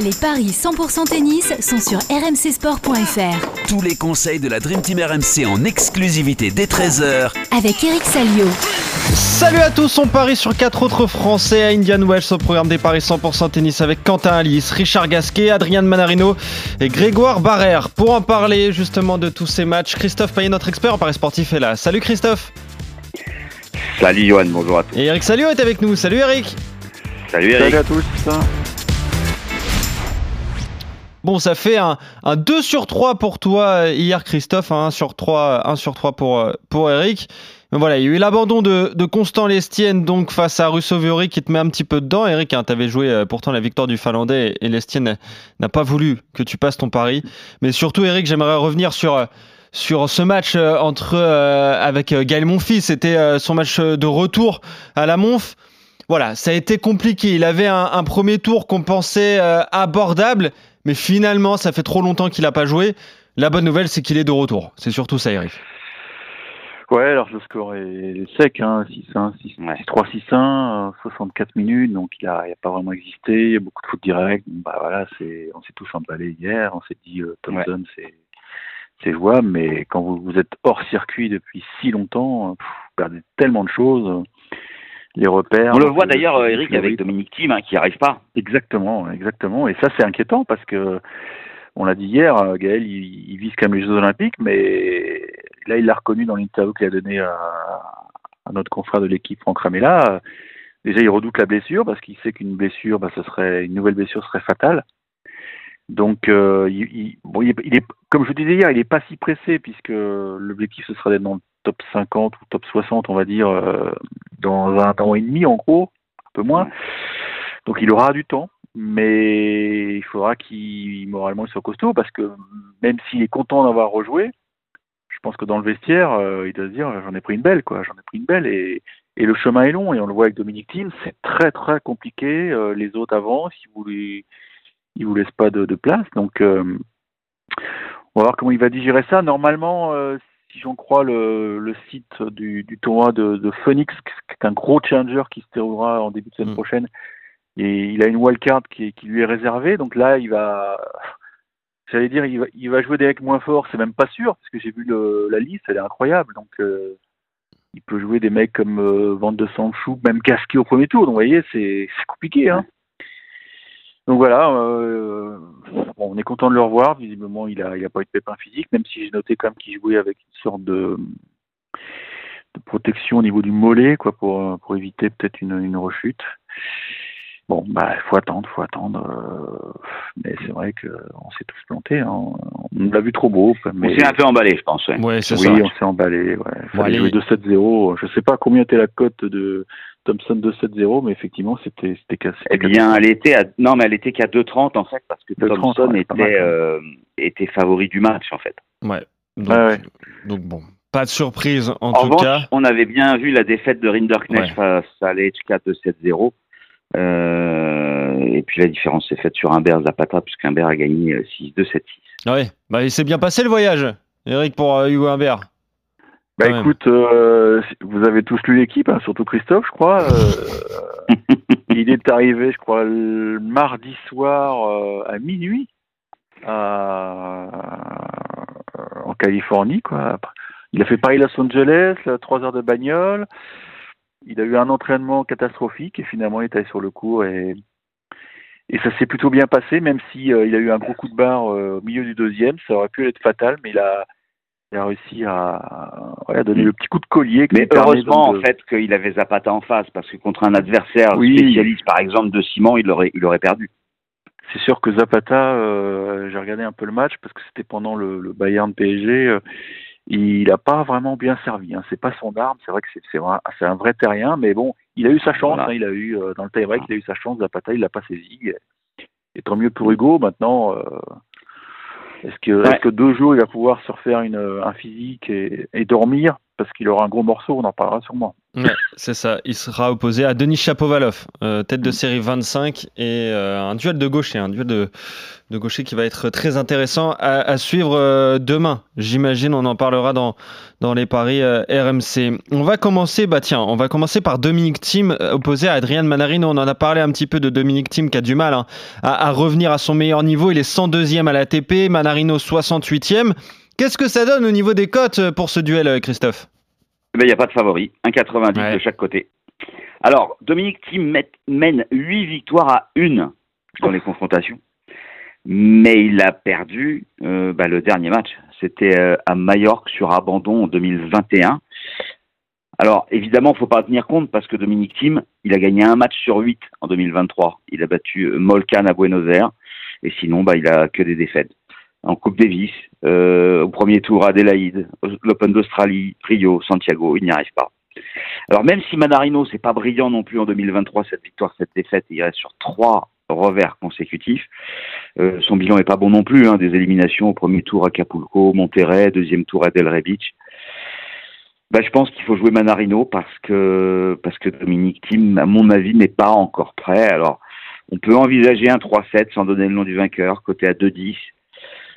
Les paris 100% tennis sont sur rmcsport.fr. Tous les conseils de la Dream Team RMC en exclusivité dès 13h Avec Eric Salio. Salut à tous, on parie sur quatre autres Français à Indian Wells au programme des paris 100% tennis avec Quentin Alice, Richard Gasquet, Adrien Manarino et Grégoire Barrère. Pour en parler justement de tous ces matchs, Christophe Payet, notre expert en paris sportif, est là. Salut Christophe. Salut Johan, bonjour à tous. Et Eric Salio est avec nous. Salut Eric. Salut Eric. Salut à tous. Bon, ça fait un, un 2 sur 3 pour toi hier, Christophe, un 1 sur 3, 1 sur 3 pour, pour Eric. Voilà, il y a eu l'abandon de, de, Constant Lestienne donc face à Russo Viori qui te met un petit peu dedans. Eric, hein, tu avais joué euh, pourtant la victoire du Finlandais et, Lestienne n'a pas voulu que tu passes ton pari. Mais surtout, Eric, j'aimerais revenir sur, sur ce match euh, entre, euh, avec Gaël Monfils. C'était son match de retour à la Monf. Voilà, ça a été compliqué. Il avait un premier tour qu'on pensait abordable mais finalement, ça fait trop longtemps qu'il n'a pas joué. La bonne nouvelle, c'est qu'il est de retour. C'est surtout ça, Eric. Ouais, alors le score est sec, hein, 6-1, 6-3, 6-1, 64 minutes, donc il n'a a pas vraiment existé, il y a beaucoup de foot direct. Bah voilà, c'est, on s'est tous emballés hier, on s'est dit euh, Thompson, c'est, c'est jouable, mais quand vous, vous, êtes hors circuit depuis si longtemps, pff, vous perdez tellement de choses les repères. On le voit d'ailleurs, Eric, avec Dominique Thiem, hein, qui n'y arrive pas. Exactement, exactement. Et ça, c'est inquiétant parce que, on l'a dit hier, Gaël, il, il, vise quand même les Jeux Olympiques, mais là, il l'a reconnu dans l'interview qu'il a donné à, à, notre confrère de l'équipe, Franck Ramella. Déjà, il redoute la blessure parce qu'il sait qu'une blessure, bah, ce serait une nouvelle blessure serait fatale. Donc, euh, il, il, bon, il, est, il, est, comme je vous disais hier, il n'est pas si pressé puisque l'objectif ce serait d'être dans le top 50 ou top 60, on va dire, euh, dans un an et demi en gros, un peu moins. Donc il aura du temps, mais il faudra qu'il moralement il soit costaud parce que même s'il est content d'avoir rejoué, je pense que dans le vestiaire, euh, il doit se dire j'en ai pris une belle quoi, j'en ai pris une belle et, et le chemin est long et on le voit avec Dominique Thiem, c'est très très compliqué. Euh, les autres avancent, ils vous les, ils vous laissent pas de, de place, donc euh, on va voir comment il va digérer ça. Normalement, si j'en crois le, le site du, du tournoi de, de, Phoenix, qui est un gros challenger qui se déroulera en début de semaine mmh. prochaine, et il a une wildcard qui, qui lui est réservée, donc là il va, j'allais dire, il va, il va jouer des mecs moins forts, c'est même pas sûr, parce que j'ai vu le, la liste, elle est incroyable, donc euh, il peut jouer des mecs comme euh, Van de Sanchou, même Casqué au premier tour, donc vous voyez, c'est compliqué, hein. Donc voilà, euh, bon, on est content de le revoir. Visiblement, il a, il a pas eu de pépin physique, même si j'ai noté quand même qu'il jouait avec une sorte de, de, protection au niveau du mollet, quoi, pour, pour éviter peut-être une, une rechute. Bon, bah, faut attendre, faut attendre. Euh, mais c'est vrai qu'on s'est tous plantés. Hein. On l'a vu trop beau. Mais... On s'est un peu emballé, je pense. Ouais. Ouais, oui, ça. on s'est emballé. Ouais. Fallait bon, jouer 2-7-0. Je sais pas combien était la cote de Thompson 2-7-0, mais effectivement, c'était c'était cassé. Eh bien, elle était à, non, mais elle était qu'à 2-30 en fait, parce que Thompson ouais, était euh, était favori du match en fait. Ouais. Donc, ouais, donc bon, pas de surprise en, en tout revanche, cas. On avait bien vu la défaite de Rinderknecht face à l'HK 2-7-0. Euh, et puis la différence s'est faite sur Humbert Zapata, puisqu'Humbert a gagné 6-2, 7-6. Ah ouais, bah, il s'est bien passé le voyage, Eric, pour euh, Hugo Humbert. Bah écoute, euh, vous avez tous lu l'équipe, hein, surtout Christophe, je crois. Euh, il est arrivé, je crois, le mardi soir euh, à minuit en Californie. Quoi. Il a fait Paris-Los Angeles, là, 3 heures de bagnole. Il a eu un entraînement catastrophique et finalement il est allé sur le cours et, et ça s'est plutôt bien passé, même si il a eu un gros coup de barre au milieu du deuxième. Ça aurait pu être fatal, mais il a, il a réussi à, ouais, à donner le petit coup de collier. Mais heureusement, de... en fait, qu'il avait Zapata en face, parce que contre un adversaire oui. spécialiste, par exemple, de Simon, il aurait, il aurait perdu. C'est sûr que Zapata, euh, j'ai regardé un peu le match parce que c'était pendant le, le Bayern PSG. Euh, il n'a pas vraiment bien servi. Hein. C'est pas son arme. C'est vrai que c'est c'est un vrai terrien, mais bon, il a eu sa chance. Voilà. Hein. Il a eu euh, dans le tie break, il a eu sa chance. Zapata, il l'a pas saisi. Et tant mieux pour Hugo. Maintenant, est-ce que, ouais. est que deux jours il va pouvoir se refaire une, un physique et, et dormir parce qu'il aura un gros morceau, on en parlera sûrement. Ouais, c'est ça. Il sera opposé à Denis Chapovalov, euh, tête de Mm. série 25, et euh, un duel de gaucher, un duel de, de gaucher qui va être très intéressant à, à suivre euh, demain. J'imagine, on en parlera dans, dans les paris RMC. On va commencer, bah tiens, on va commencer par Dominique Thiem opposé à Adrian Manarino. On en a parlé un petit peu de Dominique Thiem qui a du mal hein, à, à revenir à son meilleur niveau. Il est 102e à l'ATP, Manarino 68e. Qu'est-ce que ça donne au niveau des cotes euh, pour ce duel, euh, Christophe Eh ben, Il n'y a pas de favori, 1,90 Ouais. de chaque côté. Alors, Dominique Thiem mène 8 victoires à 1 dans les confrontations. Mais il a perdu euh, bah, le dernier match. C'était euh, à Majorque sur abandon en 2021. Alors, évidemment, il ne faut pas tenir compte parce que Dominique Thiem, il a gagné un match sur 8 en 2023. Il a battu Molcan à Buenos Aires. Et sinon, bah, il a que des défaites. En Coupe Davis, euh, au premier tour, Adélaïde, l'Open d'Australie, Rio, Santiago, il n'y arrive pas. Alors même si Manarino, c'est pas brillant non plus en 2023, cette victoire, cette défaite, il reste sur trois revers consécutifs. Euh, son bilan est pas bon non plus, hein, des éliminations au premier tour à Acapulco, Monterrey, deuxième tour à Delray Beach. Bah, je pense qu'il faut jouer Manarino parce que parce que Dominique Thiem, à mon avis, n'est pas encore prêt. Alors on peut envisager un 3-7 sans donner le nom du vainqueur, côté à 2-10.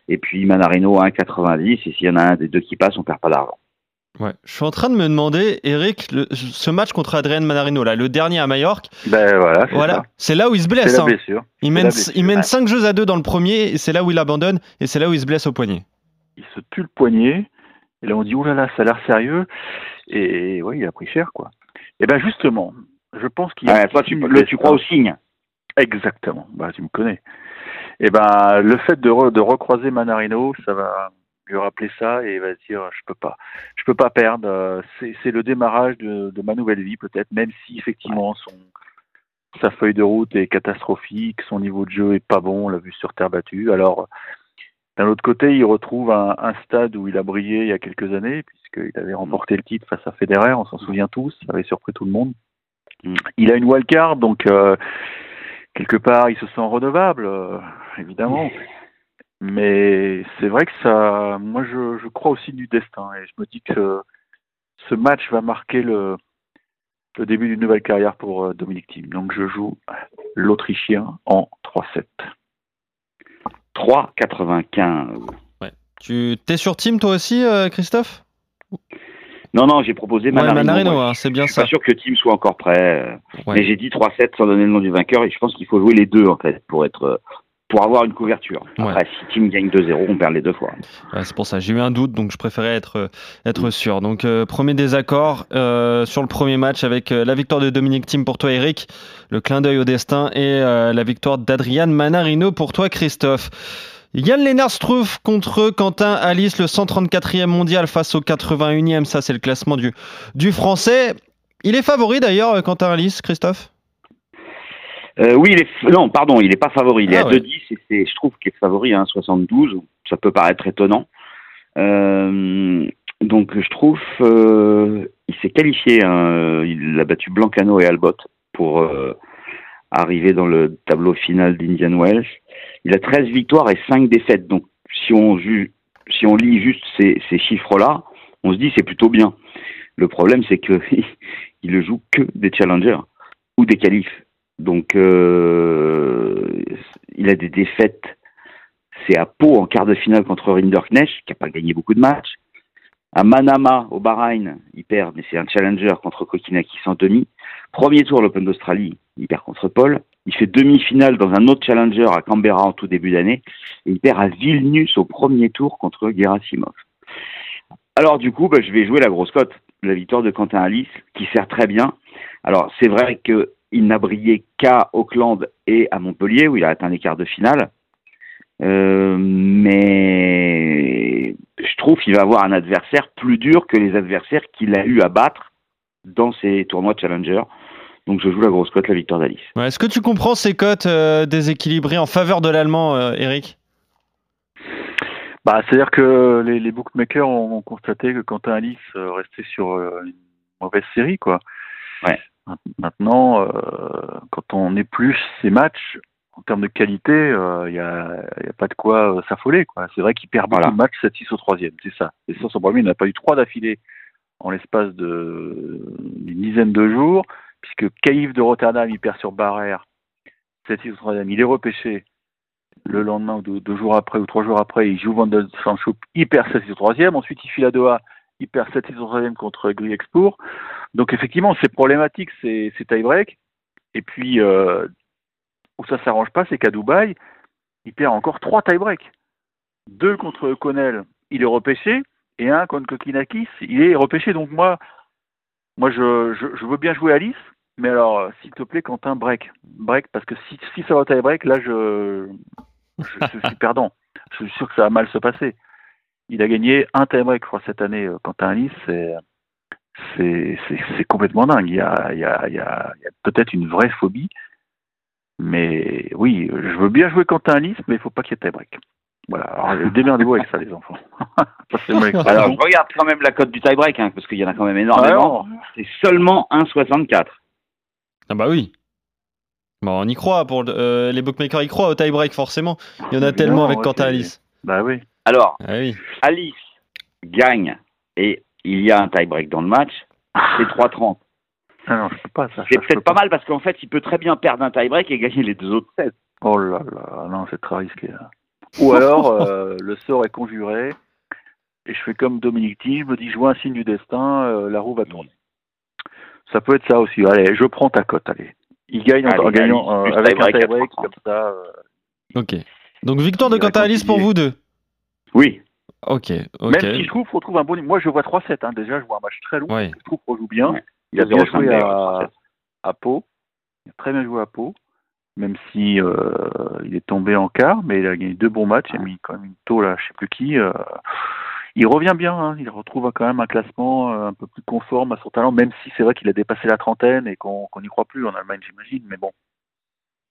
Et puis Manarino à 1,90. Et s'il y en a un des deux qui passe, on perd pas d'argent. Ouais. Je suis en train de me demander, Eric, le- ce match contre Adrien Manarino, là, le dernier à Majorque, Ben voilà, c'est voilà, ça. c'est là où il se blesse. hein. Il mène, il mène Ouais. 5 jeux à 2 dans le premier, et c'est là où il abandonne, et c'est là où il se blesse au poignet. Il se tue le poignet. Et là, on dit, oh là là, ça a l'air sérieux. Et oui, il a pris cher, quoi. Et ben justement, je pense qu'il y a Ouais, toi, tu, le, tu crois au signe. Exactement. Bah, tu me connais. Et ben, le fait de, re- de recroiser Manarino, ça va lui rappeler ça et il va se dire, je peux pas, je peux pas perdre. C'est c'est le démarrage de, de ma nouvelle vie peut-être, même si effectivement son sa feuille de route est catastrophique, son niveau de jeu est pas bon, on l'a vu sur terre battue. Alors, d'un autre côté, il retrouve un, un stade où il a brillé il y a quelques années, puisqu'il avait remporté le titre face à Federer, on s'en souvient tous, ça avait surpris tout le monde. Mm. Il a une wildcard, donc euh, quelque part, il se sent redevable, euh, évidemment. Mais c'est vrai que ça, moi, je, je crois aussi du destin, et je me dis que ce match va marquer le, le début d'une nouvelle carrière pour euh, Dominique Thiem. Donc, je joue l'Autrichien en 3-7. 3,95. Tu t'es sur team toi aussi, euh, Christophe? Non, non, j'ai proposé Manarino. C'est bien Je suis ça. pas sûr que Team soit encore prêt. euh, Ouais. Mais j'ai dit 3-7 sans donner le nom du vainqueur et je pense qu'il faut jouer les deux en fait pour être euh, pour avoir une couverture. Après, si Team gagne 2-0, on perd les deux fois. Ouais, c'est pour ça, j'ai eu un doute, donc je préférais être, euh, être sûr. Donc, euh, premier désaccord euh, sur le premier match avec euh, la victoire de Dominique Thiem pour toi, Eric, le clin d'œil au destin, et la victoire d'Adrian Manarino pour toi, Christophe. Yann Lennart Struff contre Quentin Alice, le 134e mondial face au 81e. Ça, c'est le classement du, du français. Il est favori d'ailleurs, euh, Quentin Alice, Christophe? Euh, oui, il est non, pardon, il est pas favori. Il est Ah à ouais. 2-10 et c'est, je trouve qu'il est favori à 1,72. Ça peut paraître étonnant. Euh, donc je trouve euh, il s'est qualifié. hein, il a battu Blancano et Albot pour arriver dans le tableau final d'Indian Wells. Il a 13 victoires et 5 défaites. Donc si on si on lit juste ces, chiffres-là, on se dit c'est plutôt bien. Le problème c'est que il ne joue que des challengers ou des qualifs. Donc, euh, il a des défaites. C'est à Pau en quart de finale contre Rinderknecht, qui n'a pas gagné beaucoup de matchs. À Manama, au Bahreïn, il perd, mais c'est un challenger contre Kokinakis en demi. Premier tour, l'Open d'Australie, il perd contre Paul. Il fait demi-finale dans un autre challenger à Canberra en tout début d'année. Et il perd à Vilnius au premier tour contre Gerasimov. Alors, du coup, bah, je vais jouer la grosse cote, la victoire de Quentin Alice, qui sert très bien. Alors, c'est vrai que il n'a brillé qu'à Auckland et à Montpellier, où il a atteint les quarts de finale. Euh, mais je trouve qu'il va avoir un adversaire plus dur que les adversaires qu'il a eu à battre dans ces tournois de Challenger. Donc je joue la grosse cote, la victoire d'Alice. Ouais, Est-ce que tu comprends ces cotes euh, déséquilibrées en faveur de l'Allemand, euh, Eric? Bah, c'est-à-dire que les, les bookmakers ont, ont constaté que Quentin Alice euh, restait sur euh, une mauvaise série, quoi. Ouais. Maintenant, euh, quand on épluche ces matchs, en termes de qualité, il n'y a, y a pas de quoi euh, s'affoler, quoi. C'est vrai qu'il perd beaucoup Voilà. de matchs 7-6 au troisième, c'est ça. Et ça, son premier, il n'a pas eu trois d'affilée en l'espace de d'une dizaine de jours, puisque Caïf de Rotterdam, il perd sur Barrère, 7-6 au troisième, il est repêché le lendemain ou deux, jours après ou trois jours après, il joue Van der Sanchoup, il perd 7-6 au troisième, ensuite il file à Doha, il perd 7-6 au troisième contre Gruyexpour. Donc effectivement, c'est problématique, c'est tie-break. Et puis, euh, où ça s'arrange pas, c'est qu'à Dubaï, il perd encore trois tie-break. Deux contre Connell, il est repêché, et un contre Kokinakis, il est repêché. Donc moi, moi je, veux bien jouer Alice, mais alors, euh, s'il te plaît, Quentin, break. Break, parce que si, si ça va au tie-break, là, je, suis perdant. Je suis sûr que ça va mal se passer. Il a gagné un tie-break, je crois, cette année, euh, Quentin Alice, c'est c'est complètement dingue. Il y a, peut-être une vraie phobie, mais oui, je veux bien jouer Quentin Alice, mais il faut pas qu'il y ait tie-break. Voilà, alors démerdez-vous avec ça, les enfants. Alors, je regarde quand même la cote du tie-break, hein, parce qu'il y en a quand même énormément. Ah C'est seulement 1,64. Ah bah oui. Bon, on y croit. Pour le- euh, les bookmakers y croient au tie-break, forcément. Il y en a Évidemment, tellement avec ouais, Quentin Alice. Bah oui. Alors, Ah oui. Alice gagne et il y a un tie-break dans le match. C'est 3,30. Ah non, je peux pas ça. C'est peut-être pas mal parce qu'en fait, il peut très bien perdre un tie-break et gagner les deux autres sets. Oh là là, non, c'est très risqué. là. Ou alors, euh, le sort est conjuré, et je fais comme Dominique T, je me dis, je vois un signe du destin, euh, la roue va tourner. Ça peut être ça aussi. Allez, je prends ta cote, allez. Il gagne en, Allez, en gagnant euh, avec un tie-break à tie-break, 3,30. comme ça. euh, Ok. Donc victoire de Quentin Alice pour vous deux. Oui. Ok. Ok. Même si je trouve qu'on trouve un bon niveau. Moi, je vois 3-7. Hein. Déjà, je vois un match très long. Ouais. Je trouve qu'on joue bien. Ouais. Il a bien 0,5 joué à, 3,7. à Pau. Il a très bien joué à Pau. Même si euh, il est tombé en quart, mais il a gagné deux bons matchs. Il a mis quand même une tôle à je sais plus qui. euh, il revient bien. Hein. Il retrouve quand même un classement euh, un peu plus conforme à son talent, même si c'est vrai qu'il a dépassé la trentaine et qu'on n'y croit plus en Allemagne, j'imagine. Mais bon,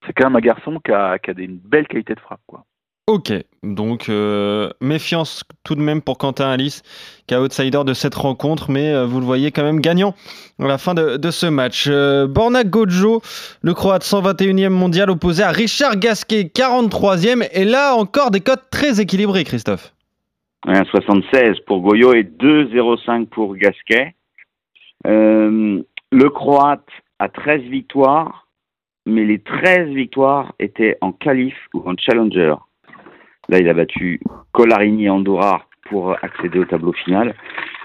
c'est quand même un garçon qui a, qui a des, une belle qualité de frappe. Quoi. Ok, donc euh, méfiance tout de même pour Quentin Alice, qui est outsider de cette rencontre, mais euh, vous le voyez quand même gagnant à la fin de, ce match. Euh, Borna Gojo, le Croate 121e mondial, opposé à Richard Gasquet, 43e, et là encore des cotes très équilibrées, Christophe. 1,76 pour Goyo et 2,05 pour Gasquet. Le Croate a 13 victoires, mais les 13 victoires étaient en qualif ou en challenger. Là, il a battu Colarini et Andorra pour accéder au tableau final.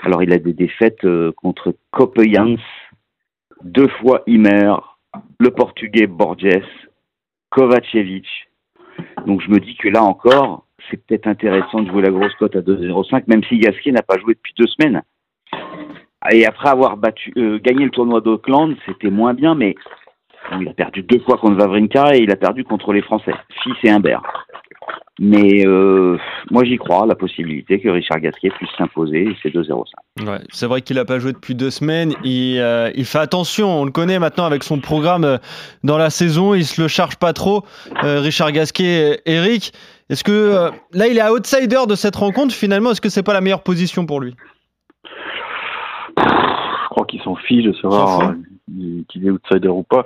Alors, il a des défaites euh, contre Copeyans, deux fois Imer, le Portugais Borges, Kovacevic. Donc, je me dis que là encore, c'est peut-être intéressant de jouer la grosse cote à 2,05, même si Gasquet n'a pas joué depuis deux semaines. Et après avoir battu, euh, gagné le tournoi d'Auckland, c'était moins bien, mais il a perdu deux fois contre Vavrinka et il a perdu contre les Français, Fils et Humbert. Mais euh, moi j'y crois, la possibilité que Richard Gasquet puisse s'imposer, c'est 2,05. Ouais, c'est vrai qu'il n'a pas joué depuis deux semaines. Il, euh, il fait attention, on le connaît maintenant avec son programme euh, dans la saison. Il se le charge pas trop. Euh, Richard Gasquet, et Eric, est-ce que là il est outsider de cette rencontre finalement Est-ce que c'est pas la meilleure position pour lui? Je crois qu'ils s'en fichent de savoir qu'il est outsider ou pas.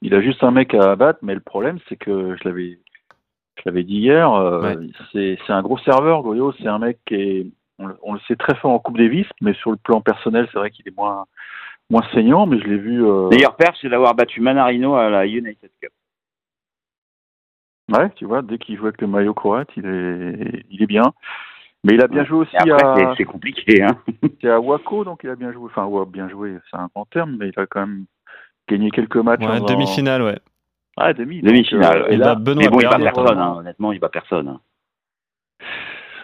Il a juste un mec à abattre, mais le problème, c'est que je l'avais, l'avais dit hier, euh, Ouais. c'est, un gros serveur, Goyo. C'est un mec qui est, on, le- on le sait très fort en Coupe Davis, mais sur le plan personnel, c'est vrai qu'il est moins, moins saignant, mais je l'ai vu. euh, Meilleur perf, c'est d'avoir battu Manarino à la United Cup. Ouais, tu vois, dès qu'il joue avec le maillot croate, il est, il est bien. Mais il a bien Ouais. joué aussi Et après, à, c'est- c'est compliqué. Hein. c'est à Waco, donc il a bien joué. Enfin, ouais, bien joué, c'est un grand terme, mais il a quand même gagné quelques matchs. Ouais, en- demi-finale, ouais. Ah, demi. Demi-finale. euh, et il là, bat Benoît Mais bon, il bat personne, vraiment. hein. honnêtement, il bat personne. hein.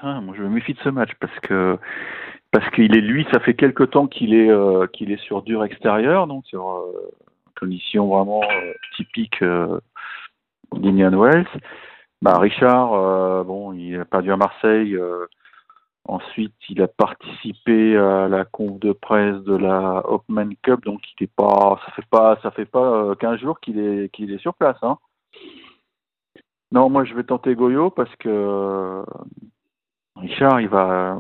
Ah, moi, je me méfie de ce match parce que parce qu'il est lui, ça fait quelque temps qu'il est euh, qu'il est sur dur extérieur, donc sur euh, conditions vraiment euh, typiques euh, d'Indian Wells. Bah, Richard, euh, bon, il a perdu à Marseille. Euh, ensuite, il a participé à la conf de presse de la Hopman Cup, donc il est pas, ça fait pas, ça fait pas euh, 15 jours qu'il est qu'il est sur place, hein. Non, moi je vais tenter Goyo parce que euh, Richard, il va,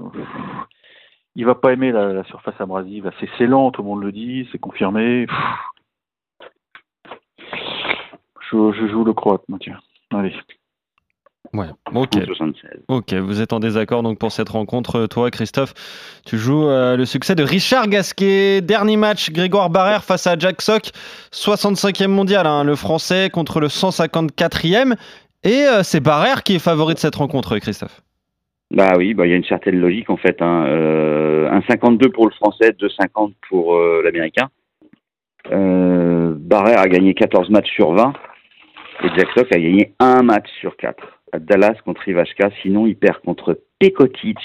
il va pas aimer la, surface abrasive. C'est lent, tout le monde le dit, c'est confirmé. Je, joue le croate, tiens. Allez. Ouais, ok. 76. Ok, vous êtes en désaccord donc pour cette rencontre. Toi, Christophe, tu joues euh, le succès de Richard Gasquet. Dernier match, Grégoire Barrère face à Jack Sock, 65e mondial, hein, le français contre le 154e. Et euh, c'est Barrère qui est favori de cette rencontre, Christophe. Bah oui, bah il y a une certaine logique en fait. Hein. Euh, 1,52 pour le français, 2,50 pour euh, l'américain. Euh, Barrère a gagné 14 matchs sur 20 et Jack Sock a gagné un match sur 4 à Dallas contre Ivashka. Sinon, il perd contre Pekotic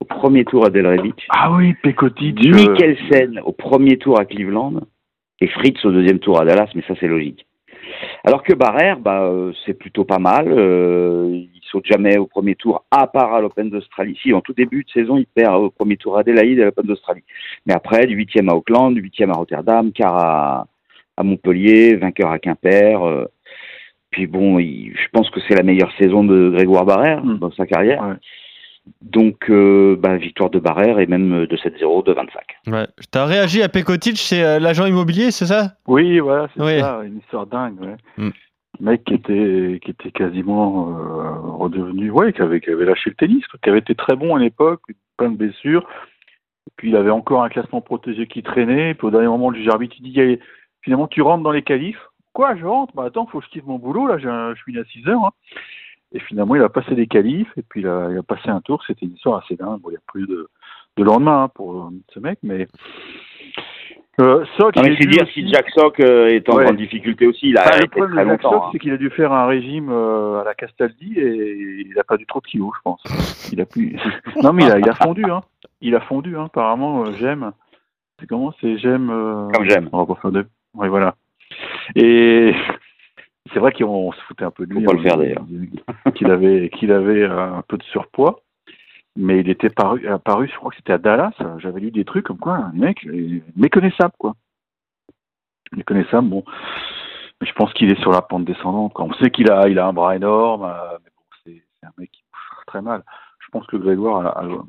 au premier tour à Delray Beach, Ah oui, Pekotic. euh, Mikkelsen au premier tour à Cleveland et Fritz au deuxième tour à Dallas, mais ça c'est logique. Alors que Barrère, bah, euh, c'est plutôt pas mal. Euh, il saute jamais au premier tour, à part à l'Open d'Australie. Si, en tout début de saison, il perd au premier tour à Adélaïde et à l'Open d'Australie. Mais après, du huitième à Auckland, du huitième à Rotterdam, quart à, à Montpellier, vainqueur à Quimper. euh, puis bon, il- je pense que c'est la meilleure saison de Grégoire Barrère Mm. dans sa carrière. Ouais. Donc, euh, bah, victoire de Barrère et même de 7-0, de 25. Ouais. T'as réagi à Pekotic, c'est euh, l'agent immobilier, c'est ça? Oui, voilà, c'est Oui. ça, une histoire dingue. Ouais. Mm. Mec qui était, qui était quasiment euh, redevenu, ouais, qui avait, qui avait lâché le tennis, quoi, qui avait été très bon à l'époque, plein de blessures. Et puis il avait encore un classement protégé qui traînait. Puis au dernier moment, le juge arbitre il dit finalement, tu rentres dans les qualifs. Quoi, je rentre Bah attends, faut que je quitte mon boulot, là, je suis à 6 heures. hein. Et finalement, il a passé des qualifs, et puis il a, il a passé un tour. C'était une histoire assez dingue. Bon, il n'y a plus de, de lendemain hein, pour euh, ce mec, mais. Euh, Sock, Non, mais c'est dire aussi- si Jack Sock euh, est en Ouais. grande difficulté aussi. Il a le problème de Jack. Sock, hein. c'est qu'il a dû faire un régime euh, à la Castaldi et il a perdu trop de kilos, je pense. Il a pu. non, mais il a, il a fondu, hein. Il a fondu, hein. Apparemment, euh, j'aime. C'est comment C'est j'aime. Comme j'aime. On va pas faire de. Oui, voilà. Et c'est vrai qu'on se foutait un peu de lui. Faut pas le hein, faire, d'ailleurs. Qu'il avait, qu'il avait un peu de surpoids. Mais il était paru, apparu, je crois que c'était à Dallas. J'avais lu des trucs comme quoi un mec méconnaissable, quoi. Méconnaissable, bon. Mais je pense qu'il est sur la pente descendante. Quoi. On sait qu'il a, il a un bras énorme, euh, mais bon, c'est, c'est un mec qui bouge très mal. Je pense que Grégoire a, a-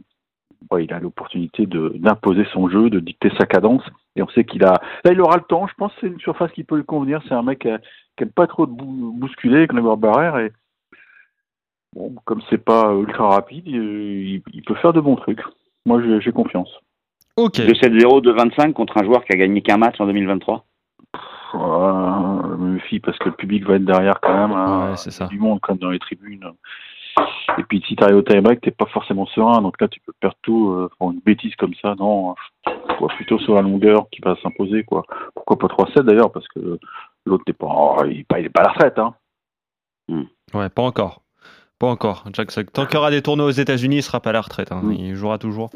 ouais, il a l'opportunité de, d'imposer son jeu, de dicter sa cadence. Et on sait qu'il a. Là, il aura le temps. Je pense que c'est une surface qui peut lui convenir. C'est un mec qui, a- qui aime pas trop de bou- bousculer, Grégoire Barrère. Et bon, comme c'est pas ultra rapide, il, peut faire de bons trucs. Moi, j'ai, j'ai confiance. Ok. De 7-0, de 25 contre un joueur qui a gagné qu'un match en 2023. Euh, je me méfie parce que le public va être derrière quand même. hein. Ouais, c'est ça. Du monde quand même dans les tribunes. Et puis si tu arrives au tie-break, t'es pas forcément serein. Donc là, tu peux perdre tout euh, pour une bêtise comme ça. Non, je vois plutôt sur la longueur qui va s'imposer. quoi. Pourquoi pas 3-7 d'ailleurs Parce que l'autre n'est pas, oh, il pas, à la retraite. Hein. Ouais, pas encore. Pas encore. Jack Sock. Tant qu'il y aura des tournois aux États-Unis, il sera pas à la retraite. hein. Mm. Il jouera toujours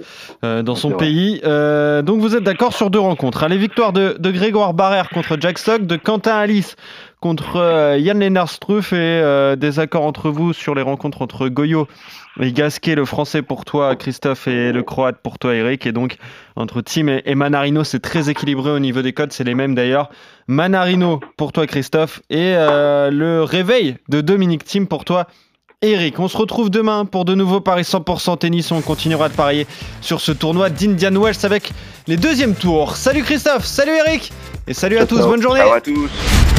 euh, dans son pays. Euh, donc vous êtes d'accord sur deux rencontres. hein. Les victoires de, de Grégoire Barrère contre Jack Sock, de Quentin Alice contre euh, Yann Lennart Struff et euh, des accords entre vous sur les rencontres entre Goyo et Gasquet, le français pour toi, Christophe, et le croate pour toi, Eric. Et donc entre Tim et, Manarino, c'est très équilibré au niveau des codes, c'est les mêmes d'ailleurs. Manarino pour toi, Christophe, et euh, le réveil de Dominique Tim pour toi, Eric, on se retrouve demain pour de nouveaux paris 100% tennis. On continuera de parier sur ce tournoi d'Indian Wells avec les deuxièmes tours. Salut Christophe, salut Eric et salut à tous. Bonne journée. Ciao à tous.